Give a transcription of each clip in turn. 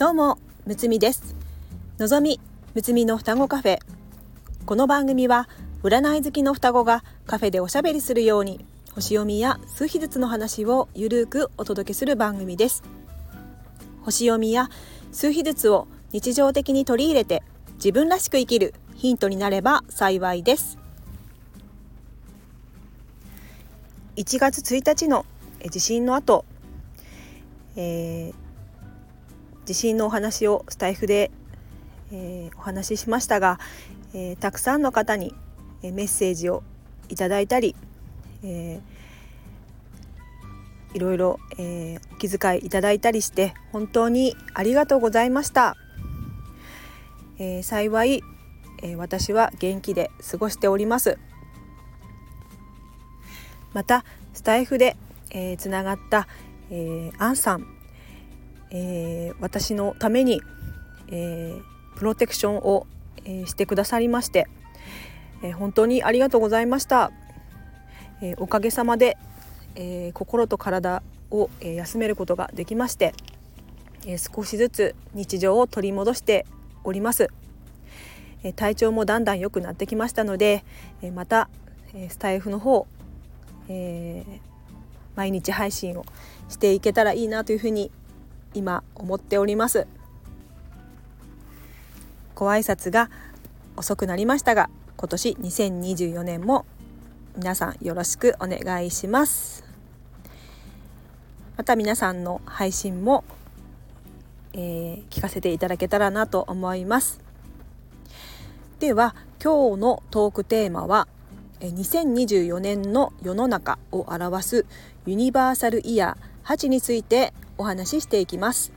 どうもむつみです。のぞみむつみの双子カフェ。この番組は占い好きの双子がカフェでおしゃべりするように星読みや数秘術の話をゆるくお届けする番組です。星読みや数秘術を日常的に取り入れて自分らしく生きるヒントになれば幸いです。1月1日の地震の後、えー地震のお話をスタイフで、えー、お話ししましたが、えー、たくさんの方にメッセージをいただいたり、えー、いろいろ、えー、気遣いいただいたりして本当にありがとうございました、えー、幸い、えー、私は元気で過ごしております。またスタイフで、えー、つながった、えー、アンさんえー、私のために、えー、プロテクションを、えー、してくださりまして、え本当にありがとうございました、えおかげさまで、え心と体を、え休めることができまして、え少しずつ日常を取り戻しております、え体調もだんだん良くなってきましたので、えまた、えスタイフの方、え毎日配信をしていけたらいいなというふうに今思っております。ご挨拶が遅くなりましたが今年2024年も皆さんよろしくお願いします。また皆さんの配信も、えー、聞かせていただけたらなと思います。では今日のトークテーマは2024年の世の中を表すユニバーサルイヤー8についてお話ししていきます。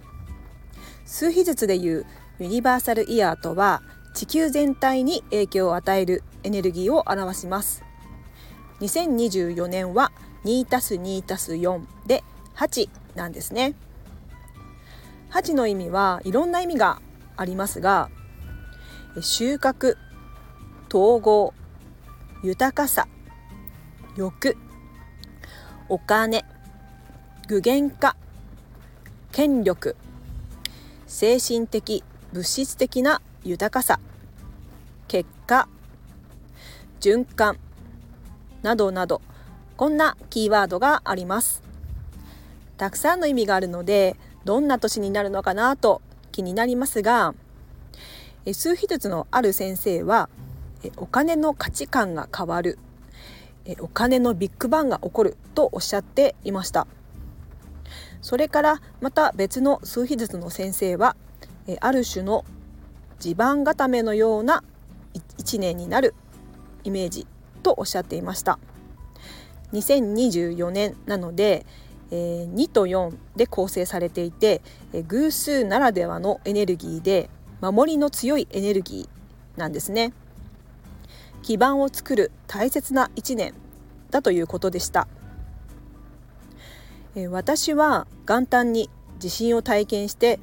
数秘術でいうユニバーサルイヤーとは地球全体に影響を与えるエネルギーを表します。2024年は 2+2+4 で8なんですね。8の意味はいろんな意味がありますが収穫統合豊かさ欲お金具現化権力精神的物質的な豊かさ結果循環などなどこんなキーワードがありますたくさんの意味があるのでどんな年になるのかなと気になりますが数秘術のある先生はお金の価値観が変わるお金のビッグバンが起こるとおっしゃっていました。それからまた別の数秘術の先生はある種の地盤固めのような1年になるイメージとおっしゃっていました。2024年なので、え2と4で構成されていて、え偶数ならではのエネルギーで守りの強いエネルギーなんですね。基盤を作る大切な1年だということでした。え私は元旦に地震を体験して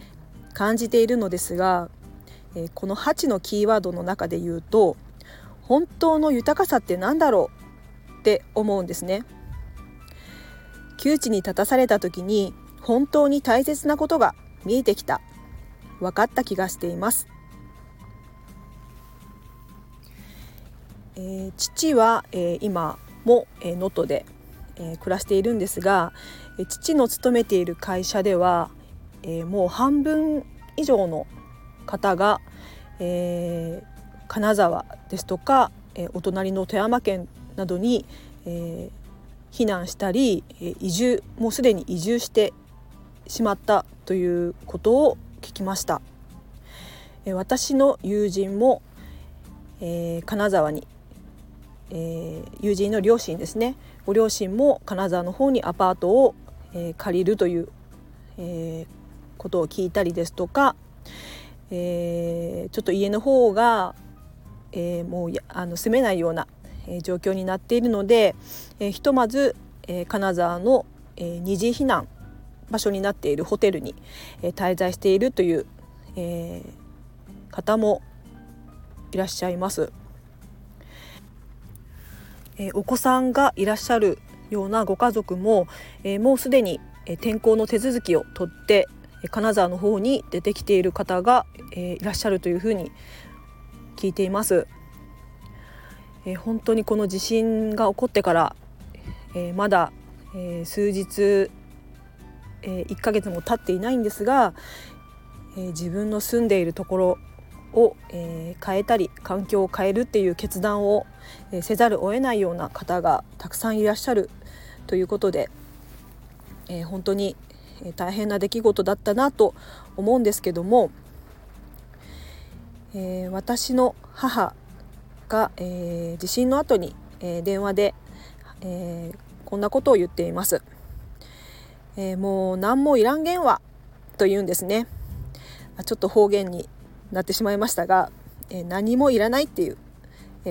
感じているのですが、えこの8のキーワードの中で言うと本当の豊かさって何だろうって思うんですね。窮地に立たされた時に本当に大切なことが見えてきた。分かった気がしています、えー、父は、えー、今も能登、えー、で、え暮らしているんですが、父の勤めている会社では、え、もう半分以上の方が、え、金沢ですとか、え、お隣の富山県などに、え、避難したり、え移住もうすでに移住してしまったということを聞きました。え私の友人も、え金沢に、え友人の両親ですねご両親も金沢の方にアパートをえー、借りるという、えー、ことを聞いたりですとか、え、ちょっと家の方が、え、もうあの住めないような、え、状況になっているので、え、ひとまず、え、金沢の、え、二次避難場所になっているホテルに、え、滞在しているという、え、方もいらっしゃいます。えー、お子さんがいらっしゃるようなご家族も、えー、もうすでに転校の手続きを取って、金沢の方に出てきている方が、えー、いらっしゃるというふうに聞いています。えー、本当にこの地震が起こってから、えー、まだ、えー、数日、えー、1ヶ月も経っていないんですが、えー、自分の住んでいるところを、えー、変えたり環境を変えるっていう決断を、えー、せざるを得ないような方がたくさんいらっしゃるということで、えー、本当に大変な出来事だったなと思うんですけども、えー、私の母が、えー、地震の後に、えー、電話で、えー、こんなことを言っています。えー、もう何もいらんげんわと言うんですね。ちょっと方言になってしまいましたが、え、何もいらないっていう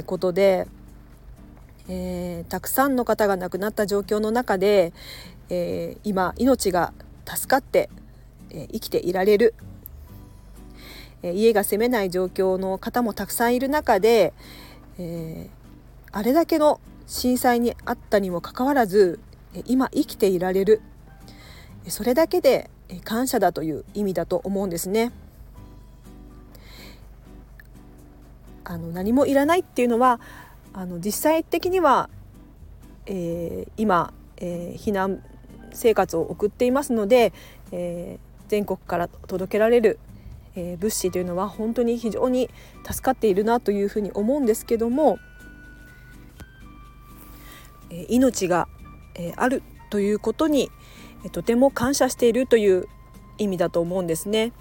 ことで、えー、たくさんの方が亡くなった状況の中で、えー、今命が助かって、え生きていられる、え家が住めない状況の方もたくさんいる中で、えあれだけの震災にあったにもかかわらず今生きていられるそれだけで感謝だという意味だと思うんですね。あの何もいらないっていうのはあの実際的には、えー、今、えー、避難生活を送っていますので、えー、全国から届けられる、えー、物資というのは本当に非常に助かっているなというふうに思うんですけども、えー、命が、えー、あるということに、えー、とても感謝しているという意味だと思うんですね。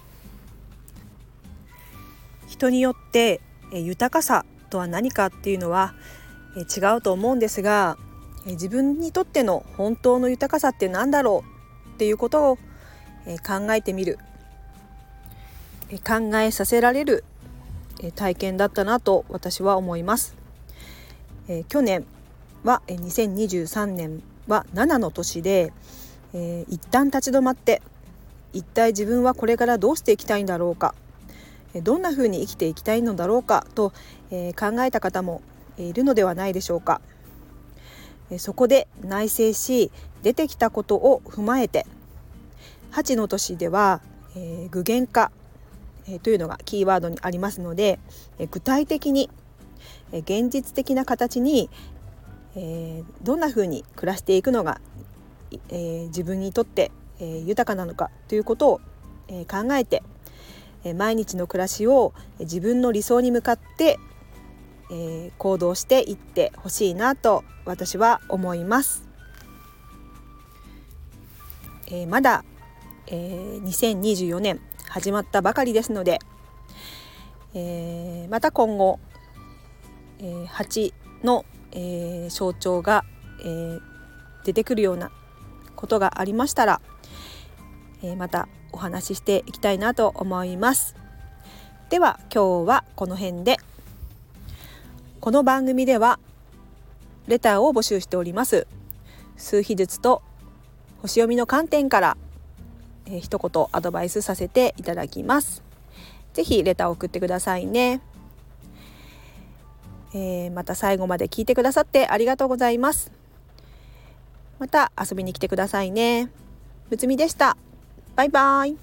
人によって豊かさとは何かっていうのは違うと思うんですが自分にとっての本当の豊かさって何だろうっていうことを考えてみる考えさせられる体験だったなと私は思います。去年は2023年は7の年で、えー、一旦立ち止まって一体自分はこれからどうしていきたいんだろうかどんな風に生きていきたいのだろうかと、えー、考えた方もいるのではないでしょうか。そこで内省し出てきたことを踏まえて8の年では、えー、具現化、えー、というのがキーワードにありますので、えー、具体的に、えー、現実的な形に、えー、どんな風に暮らしていくのが、えー、自分にとって、えー、豊かなのかということを、えー、考えて毎日の暮らしを自分の理想に向かって、えー、行動していってほしいなと私は思います。えー、まだ、えー、2024年始まったばかりですので、えー、また今後、えー、8の、えー、象徴が、えー、出てくるようなことがありましたら、えー、またお話ししていきたいなと思います。では今日はこの辺で。この番組ではレターを募集しております。数秘術と星読みの観点から、えー、一言アドバイスさせていただきます。ぜひレターを送ってくださいね。えー、また最後まで聞いてくださってありがとうございます。また遊びに来てくださいね。むつみでした。バイバイ。